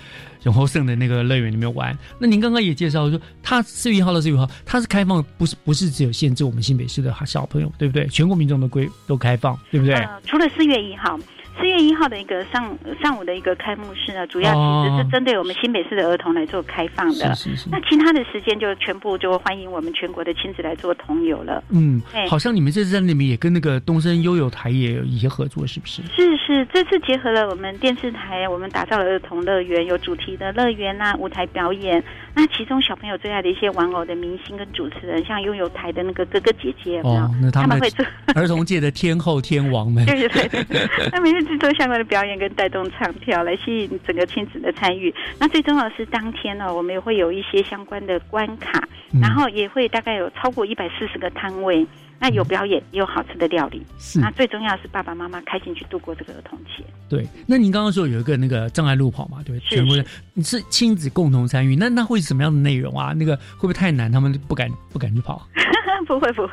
永后盛的那个乐园里面玩，那您刚刚也介绍说，它四月一号到四月一号，它是开放，不是不是只有限制我们新北市的小朋友，对不对？全国民众都归都开放，对不对？呃，除了四月一号。四月一号的一个上上午的一个开幕式呢，主要其实是针对我们新北市的儿童来做开放的。哦是是是那其他的时间就全部就欢迎我们全国的亲子来做同游了。嗯，好像你们这次在那边也跟那个东升悠游台也有一些合作，是不是？是是，这次结合了我们电视台，我们打造了儿童乐园，有主题的乐园呐、舞台表演。那其中小朋友最爱的一些玩偶的明星跟主持人，像悠游台的那个哥哥姐姐，有有哦，那他们他会做儿童界的天后天王们，对 [LAUGHS] 对对，[LAUGHS] 他们制作相关的表演跟带动唱跳，来吸引整个亲子的参与。那最重要的是当天呢，我们也会有一些相关的关卡，然后也会大概有超过一百四十个摊位。那有表演，也有好吃的料理。是那最重要是爸爸妈妈开心去度过这个儿童节。对，那您刚刚说有一个那个障碍路跑嘛，对，是全国的是你是亲子共同参与，那那会是什么样的内容啊？那个会不会太难，他们不敢不敢去跑？[LAUGHS] 不会不会，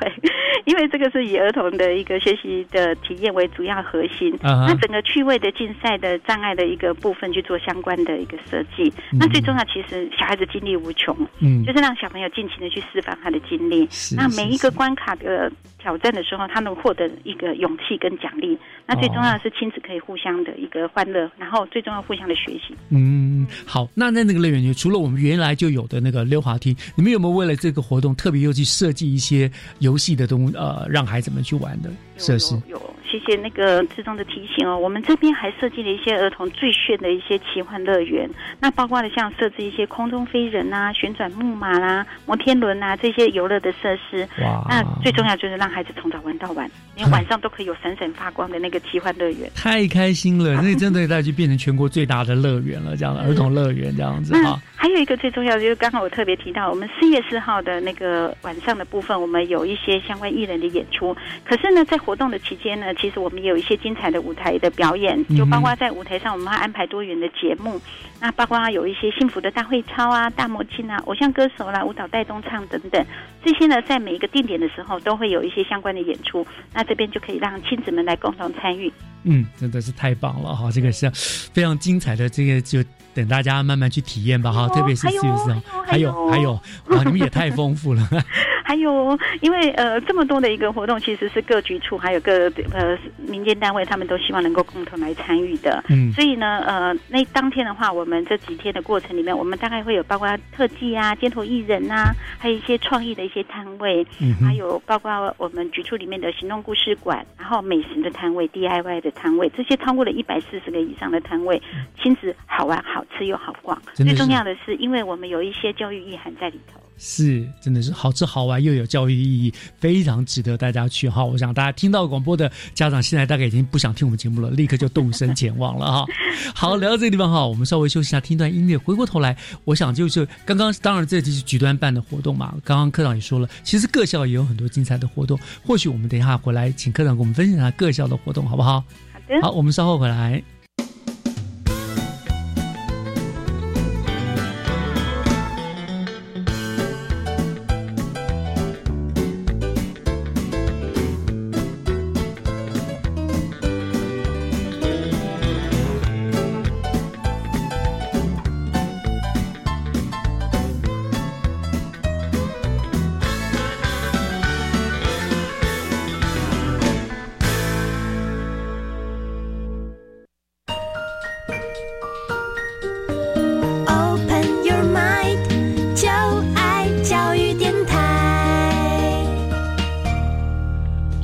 因为这个是以儿童的一个学习的体验为主要核心。啊哈那整个趣味的竞赛的障碍的一个部分去做相关的一个设计。嗯那最重要，其实小孩子精力无穷，嗯就是让小朋友尽情的去释放他的精力。是那每一个关卡的挑战的时候，他能获得一个勇气跟奖励。那最重要的是亲子可以互相的一个欢乐，然后最重要互相的学习。嗯，好，那在那个乐园里，除了我们原来就有的那个溜滑梯，你们有没有为了这个活动特别又去设计一些游戏的东呃，让孩子们去玩的设施？有，谢谢那个志忠的提醒哦。我们这边还设计了一些儿童最炫的一些奇幻乐园，那包括了像设置一些空中飞人啊、旋转木马啦、摩天轮啊这些游乐的设施。哇那最重要就是让孩子从早玩到晚，连晚上都可以有闪闪发光的那个奇幻乐园。太开心了，那真的大家就变成全国最大的乐园了，这样的儿童乐园这样子那啊。还有一个最重要的，就是刚刚我特别提到，我们四月四号的那个晚上的部分，我们有一些相关艺人的演出。可是呢，在活动的期间呢，其实我们也有一些精彩的舞台的表演，就包括在舞台上我们会安排多元的节目，那包括有一些幸福的大会操啊、大魔镜啊、偶像歌手啦、舞蹈带动唱等等，这些呢，在每一个定点的时候都会有一些相关的演出，那这边就可以让亲子们来共同参与。嗯，真的是太棒了哈！这个是非常精彩的，这个就等大家慢慢去体验吧哈。特别是四月四号，还有还有哇，你们也太丰富了。[LAUGHS] [LAUGHS] 还有，因为呃这么多的一个活动，其实是各局处还有各呃民间单位，他们都希望能够共同来参与的。嗯所以呢，呃，那当天的话，我们这几天的过程里面，我们大概会有包括特技啊、街头艺人啊，还有一些创意的一些摊位，嗯还有包括我们局处里面的行动故事馆，然后美食的摊位、DIY 的摊位，这些超过了一百四十个以上的摊位，亲子好玩、好吃又好逛。最重要的是，因为我们有一些教育意涵在里头。是，真的是好吃好玩又有教育意义，非常值得大家去哈。我想大家听到广播的家长，现在大概已经不想听我们节目了，立刻就动身前往了哈。[LAUGHS] 好，聊到这个地方哈，我们稍微休息一下，听段音乐。回过头来，我想就是刚刚当然这就是局端办的活动嘛，刚刚科长也说了，其实各校也有很多精彩的活动，或许我们等一下回来请科长给我们分享一下各校的活动，好不好？好的。好，我们稍后回来。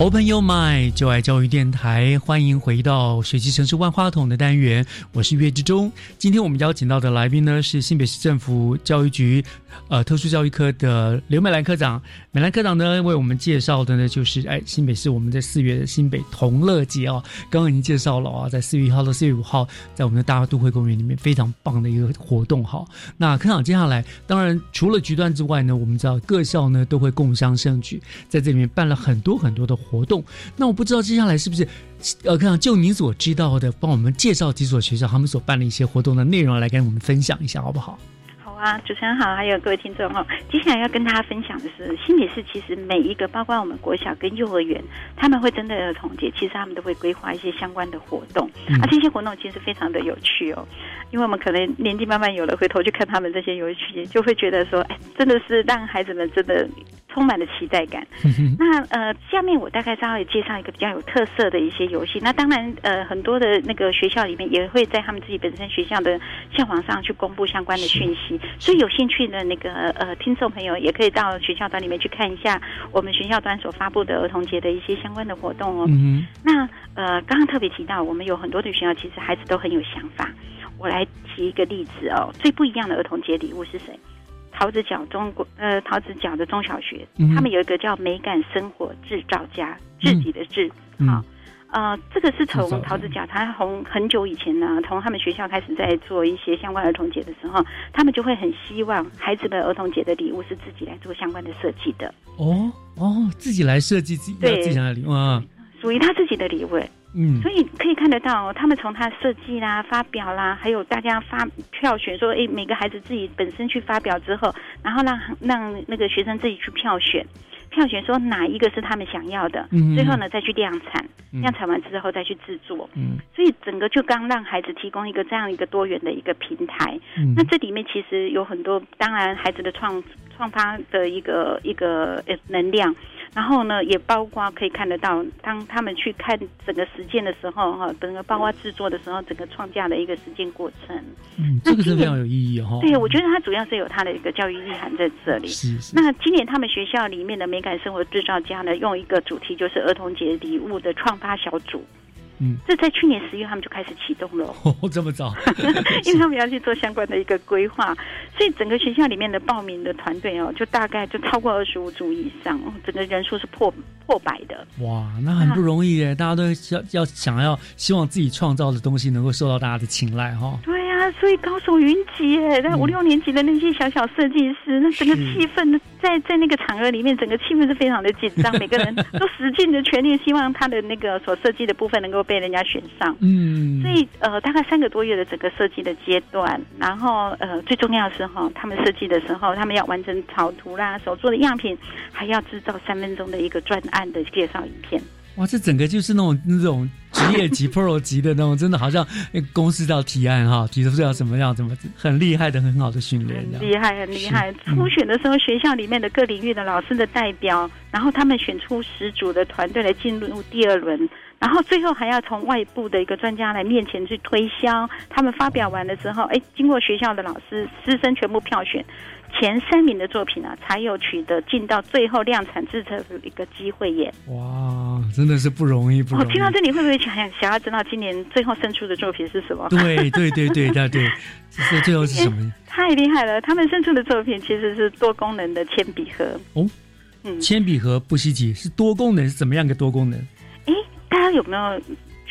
Open Your Mind，就爱教育电台，欢迎回到学习城市万花筒的单元，我是岳志忠。今天我们邀请到的来宾呢是新北市政府教育局呃特殊教育科的刘美兰科长。美兰科长呢为我们介绍的呢就是哎新北市我们在四月的新北同乐节哦，刚刚已经介绍了啊，在四月一号到四月五号，在我们的大都会公园里面非常棒的一个活动哈。那科长接下来当然除了局段之外呢，我们知道各校呢都会共襄盛举，在这里面办了很多很多的活动。那我不知道接下来是不是呃，看长就您所知道的，帮我们介绍几所学校他们所办的一些活动的内容来跟我们分享一下，好不好？好啊，主持人好，还有各位听众哦。接下来要跟大家分享的是，心理师其实每一个，包括我们国小跟幼儿园，他们会针对儿童节，其实他们都会规划一些相关的活动。嗯啊，这些活动其实非常的有趣哦，因为我们可能年纪慢慢有了，回头去看他们这些游戏，就会觉得说，哎，真的是让孩子们真的充满了期待感。那呃，下面我大概稍微介绍一个比较有特色的一些游戏。那当然，呃，很多的那个学校里面也会在他们自己本身学校的校网上去公布相关的讯息。所以有兴趣的那个呃听众朋友，也可以到学校端里面去看一下我们学校端所发布的儿童节的一些相关的活动哦。嗯那呃，刚刚特别提到，我们有很多的学校，其实孩子都很有想法。我来提一个例子哦，最不一样的儿童节礼物是谁？桃子角中国呃桃子角的中小学，嗯他们有一个叫美感生活制造家，自己的制。嗯，呃，这个是从桃子角，他从很久以前呢，从他们学校开始在做一些相关儿童节的时候，他们就会很希望孩子的儿童节的礼物是自己来做相关的设计的，哦哦，自己来设计自己对自己想的礼物啊，属于他自己的礼物。嗯。所以可以看得到，他们从他设计啦、发表啦，还有大家发票选说，诶，每个孩子自己本身去发表之后，然后让让那个学生自己去票选，票选说哪一个是他们想要的，嗯最后呢再去量产，嗯量产完之后再去制作。嗯，所以整个就刚让孩子提供一个这样一个多元的一个平台。嗯。那这里面其实有很多，当然孩子的创创发的一个一个呃能量，然后呢也包括可以看得到，当他们去看整个实践的时候，哈，整个包括制作的时候，整个创价的一个实践过程。嗯，这个是非常有意义哈。对，我觉得它主要是有它的一个教育意涵在这里。是是那今年他们学校里面的美感生活制造家呢，用一个主题就是儿童节礼物的创发小组。嗯，这在去年十月他们就开始启动了。[LAUGHS] 哦，这么早，[LAUGHS] 因为他们要去做相关的一个规划，所以整个学校里面的报名的团队哦，就大概就超过二十五组以上，哦整个人数是破破百的。哇，那很不容易耶！大家都要要想要希望自己创造的东西能够受到大家的青睐哈。对呀、所以高手云集耶！在五六年级的那些小小设计师，那整个气氛在在那个场合里面，整个气氛是非常的紧张，每个人都使尽了全力，希望他的那个所设计的部分能够被人家选上。嗯，所以呃，大概三个多月的整个设计的阶段，然后呃，最重要的是哈，他们设计的时候，他们要完成草图啦、手做的样品，还要制造三分钟的一个专案的介绍影片。哇，这整个就是那种那种职业级、[LAUGHS] pro 级的那种，真的好像那公司要提案哈，提出要怎么样，怎么很厉害的、很好的训练。厉害，很厉害！初选的时候，学校里面的各领域的老师的代表，然后他们选出十组的团队来进入第二轮，然后最后还要从外部的一个专家来面前去推销。他们发表完的时候，哎，经过学校的老师、师生全部票选，前三名的作品啊，才有取得进到最后量产制成的一个机会耶。哇，真的是不容易，不哦，容易。听到这里会不会想想想要知道今年最后胜出的作品是什么？对对对对对对，这最后是什么？太厉害了！他们胜出的作品其实是多功能的铅笔盒。哦，嗯铅笔盒不稀奇，是多功能，是怎么样个多功能？哎，大家有没有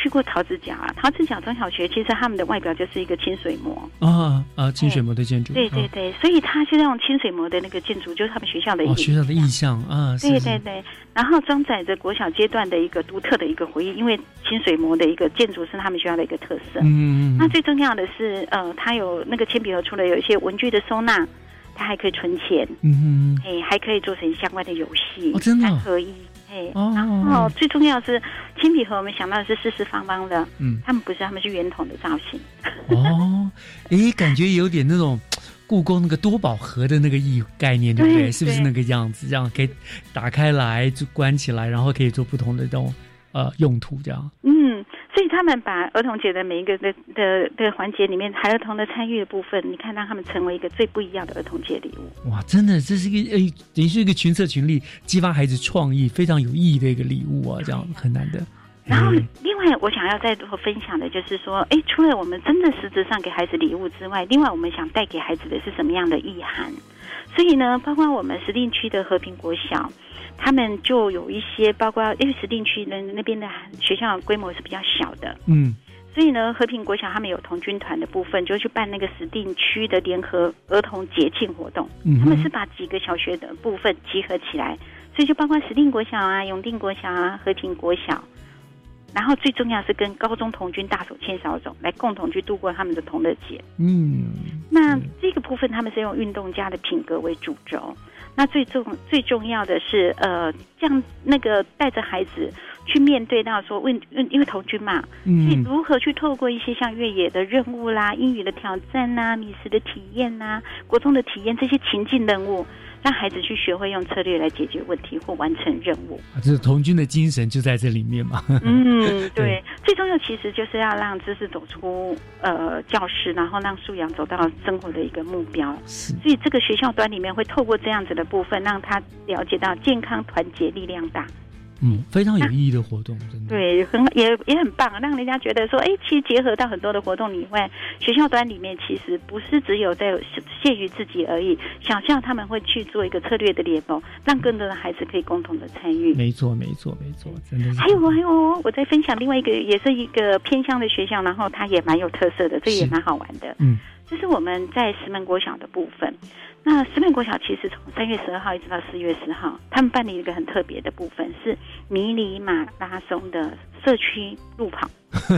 去过桃子角啊？桃子角中小学其实他们的外表就是一个清水模。啊啊，清水模的建筑，啊对对对，所以它是那种清水模的那个建筑，就是他们学校的一哦，个学校的意向啊，对对对，然后装载着国小阶段的一个独特的一个回忆，因为清水模的一个建筑是他们学校的一个特色。嗯那最重要的是，呃，它有那个铅笔盒，除了有一些文具的收纳，它还可以存钱，嗯哎，还可以做成相关的游戏，哦真的哦三合一。哎，哦然后最重要的是铅笔盒，我们想到的是四四方方的，嗯他们不是，他们是圆筒的造型。哦，诶，感觉有点那种故宫那个多宝盒的那个意概念，对不对？对是不是那个样子？这样可以打开来就关起来，然后可以做不同的这种呃用途，这样。嗯，他们把儿童节的每一个的的的环节里面，孩儿童的参与的部分，你看让他们成为一个最不一样的儿童节礼物。哇，真的，这是一个诶，等于是一个群策群力，激发孩子创意，非常有意义的一个礼物啊，这样很难得。然后，另外我想要再多分享的就是说，哎，除了我们真的实质上给孩子礼物之外，另外我们想带给孩子的是什么样的意涵？所以呢，包括我们石碇区的和平国小，他们就有一些，包括因为石定区的那边的学校规模是比较小的，嗯所以呢，和平国小他们有童军团的部分，就去办那个石定区的联合儿童节庆活动。嗯他们是把几个小学的部分集合起来，所以就包括石定国小啊、永定国小啊、和平国小。然后最重要是跟高中童军大手牵小手来共同去度过他们的同乐节。嗯那这个部分他们是用运动家的品格为主轴。那最重最重要的是，呃，这样那个带着孩子去面对到说，问问因为童军嘛，嗯所以如何去透过一些像越野的任务啦、英语的挑战呐、米食的体验呐、国中的体验这些情境任务，让孩子去学会用策略来解决问题或完成任务。啊这童军的精神就在这里面嘛。嗯，[LAUGHS] 对，最重要其实就是要让知识走出呃教室，然后让素养走到生活的一个目标。所以这个学校端里面会透过这样子的部分，让他了解到健康、团结、力量大。嗯，非常有意义的活动，真的。对，很也也很棒，让人家觉得说，哎，其实结合到很多的活动里面，学校端里面其实不是只有在限于自己而已，想象他们会去做一个策略的联盟，让更多的孩子可以共同的参与。没错，没错，没错，真的是。还有还有，我在分享另外一个，也是一个偏乡的学校，然后它也蛮有特色的，这也蛮好玩的。嗯，就是我们在石门国小的部分。那石门国小其实从三月十二号一直到四月十号，他们办理一个很特别的部分，是迷你马拉松的社区路跑。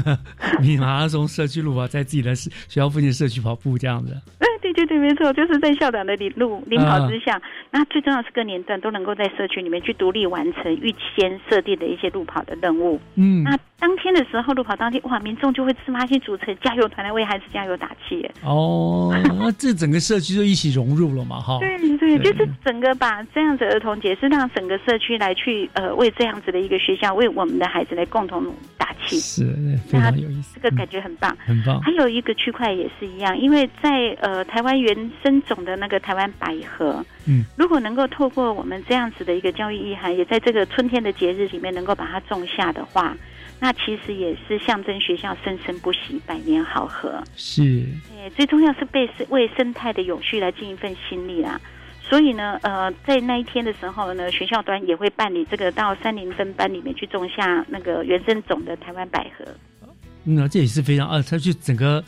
[LAUGHS] 迷你马拉松社区路跑，在自己的学校附近社区跑步这样子。对对对，没错，就是在校长的领路领跑之下，那最重要是各年段都能够在社区里面去独立完成预先设定的一些路跑的任务。嗯，那当天的时候，路跑当天，哇，民众就会自发性组成加油团来为孩子加油打气。哦，[LAUGHS] 那这整个社区就一起融入了嘛，哈。对对，就是整个把这样子儿童节是让整个社区来去呃为这样子的一个学校为我们的孩子来共同打气，是非常有意思，这个感觉很棒，很棒。还有一个区块也是一样，因为在呃。台湾原生种的那个台湾百合，嗯，如果能够透过我们这样子的一个教育意涵，也在这个春天的节日里面能够把它种下的话，那其实也是象征学校生生不息、百年好合。是，哎，最重要是被为生态的永续来尽一份心力啦。所以呢，呃，在那一天的时候呢，学校端也会办理这个到三零分班里面去种下那个原生种的台湾百合。那这也是非常啊，它就整个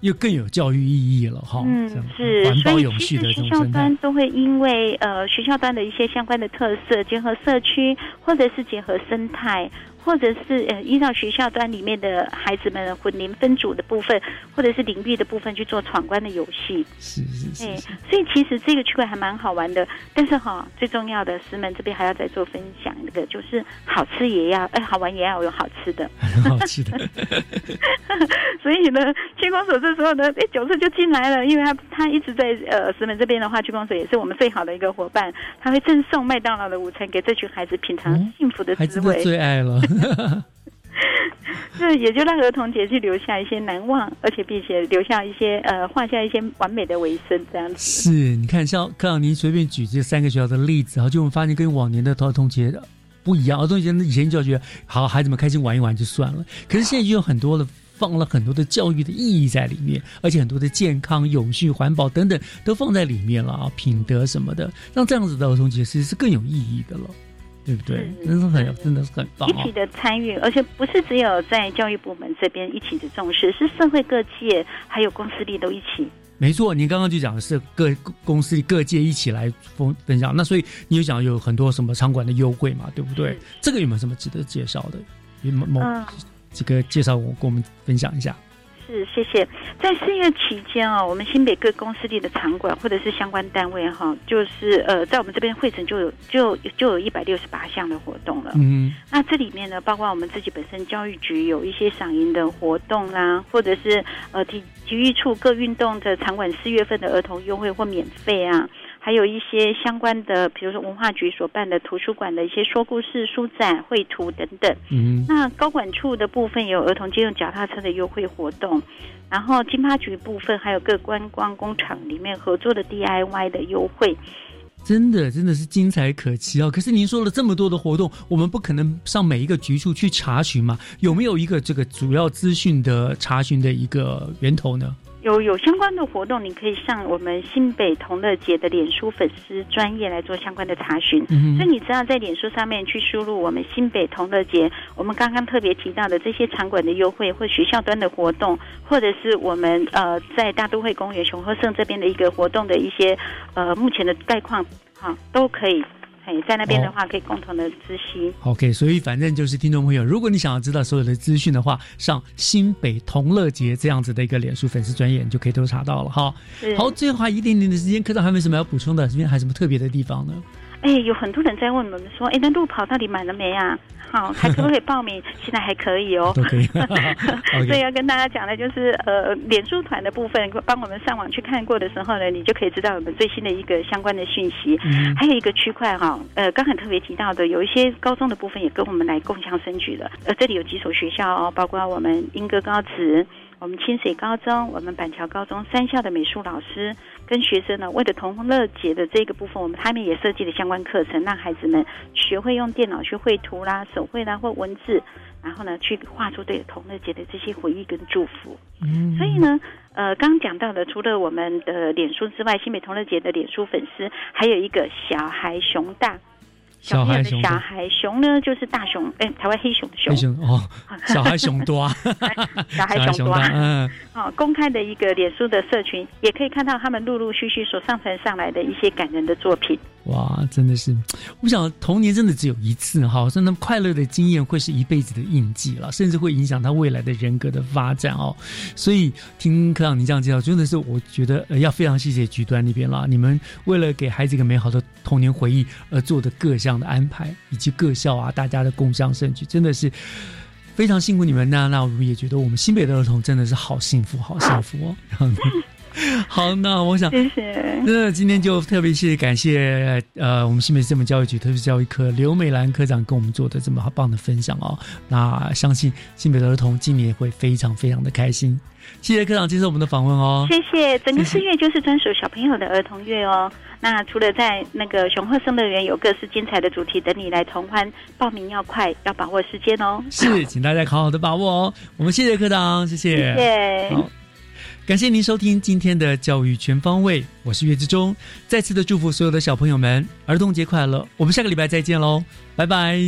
又更有教育意义了哈。嗯，是，环保永续的学校端都会因为呃学校端的一些相关的特色，结合社区或者是结合生态。或者是呃依照学校端里面的孩子们混龄分组的部分，或者是领域的部分去做闯关的游戏。是是是。所以其实这个区块还蛮好玩的。但是哈，最重要的师门这边还要再做分享，那个就是好吃也要哎，好玩也要有好吃的。[LAUGHS] [LAUGHS] 好吃的。所以呢，区公所这时候呢，哎，九岁就进来了，因为他他一直在呃石门这边的话，区公所也是我们最好的一个伙伴，他会赠送麦当劳的午餐给这群孩子品尝幸福的滋味。最爱了。[LAUGHS] 这也就让儿童节去留下一些难忘，而且并且留下一些呃画下一些完美的尾声，这样子。是，你看像柯长您随便举这三个学校的例子，然后就会发现跟往年的儿童节不一样。儿童节以前就觉得好孩子们开心玩一玩就算了，可是现在就有很多的放了很多的教育的意义在里面，而且很多的健康、永续、环保等等都放在里面了啊，品德什么的，让这样子的儿童节其实是更有意义的了。对不对？真是很，真的是很棒。一起的参与，而且不是只有在教育部门这边一起的重视，是社会各界还有公司力都一起。没错，您刚刚就讲的是各公司各界一起来分分享。那所以你有讲有很多什么场馆的优惠嘛？对不对？这个有没有什么值得介绍的？有某某这个介绍，我跟我们分享一下。是，谢谢。在四月期间哦，我们新北各公司里的场馆或者是相关单位哈，就是呃，在我们这边会诊就有就就有一百六十八项的活动了。嗯，那这里面呢，包括我们自己本身教育局有一些赏银的活动啦，或者是呃体体育处各运动的场馆四月份的儿童优惠或免费啊。还有一些相关的，比如说文化局所办的图书馆的一些说故事、书展、绘图等等。嗯，那高管处的部分也有儿童借用脚踏车的优惠活动，然后金发局部分还有各观光工厂里面合作的 DIY 的优惠。真的，真的是精彩可期哦！可是您说了这么多的活动，我们不可能上每一个局处去查询嘛？有没有一个这个主要资讯的查询的一个源头呢？有有相关的活动，你可以上我们新北同乐节的脸书粉丝专业来做相关的查询。所以你只要在脸书上面去输入我们新北同乐节，我们刚刚特别提到的这些场馆的优惠，或学校端的活动，或者是我们呃在大都会公园雄鹤盛这边的一个活动的一些呃目前的概况，哈，都可以。在那边的话，可以共同的知悉。OK，所以反正就是听众朋友，如果你想要知道所有的资讯的话，上新北同乐节这样子的一个脸书粉丝专业，你就可以都查到了哈。好，最后还一点点的时间，科长还有没有什么要补充的？这边还有什么特别的地方呢？哎，有很多人在问我们说，哎，那路跑到底满了没啊？好，还可不可以报名？现在还可以哦。[LAUGHS] 都可以。[LAUGHS] 所以要跟大家讲的，就是呃，脸书团的部分，帮我们上网去看过的时候呢，你就可以知道我们最新的一个相关的讯息。还有一个区块哈，呃，刚才特别提到的，有一些高中的部分也跟我们来共享升举了。呃，这里有几所学校哦，包括我们英歌高职。我们清水高中、我们板桥高中三校的美术老师，跟学生呢，为了同乐节的这个部分，我们他们也设计了相关课程，让孩子们学会用电脑去绘图啦、手绘啦或文字，然后呢，去画出对同乐节的这些回忆跟祝福。嗯所以呢，呃，刚刚讲到的，除了我们的脸书之外，新北同乐节的脸书粉丝还有一个小孩熊大。小朋友的小孩熊小孩熊呢，就是大熊，哎，台湾黑熊的熊。黑，熊哦，[LAUGHS] [LAUGHS] 小孩熊多啊，小孩熊多啊，嗯，哦，公开的一个脸书的社群，也可以看到他们陆陆续续所上传上来的一些感人的作品。哇，真的是，我想童年真的只有一次哈，所以那快乐的经验会是一辈子的印记了，甚至会影响他未来的人格的发展哦。所以听科长你这样介绍，真的是我觉得、呃、要非常谢谢局端那边啦，你们为了给孩子一个美好的童年回忆而做的各项的安排，以及各校啊大家的共襄盛举，真的是。非常辛苦你们，那那我们也觉得我们新北的儿童真的是好幸福，好幸福哦。[LAUGHS] 好，那我想，谢谢。那今天就特别谢感谢呃我们新北市政府教育局特殊教育科刘美兰科长跟我们做的这么棒的分享哦。那相信新北的儿童今年会非常非常的开心。谢谢科长接受我们的访问哦。谢谢，整个四月就是专属小朋友的儿童月哦。那除了在那个雄鹤生乐园有各式精彩的主题等你来同欢，报名要快，要把握时间哦。是，请大家好好的把握哦。我们谢谢科长，谢谢。谢谢。好，感谢您收听今天的教育全方位，我是岳志忠。再次的祝福所有的小朋友们儿童节快乐！我们下个礼拜再见喽，拜拜。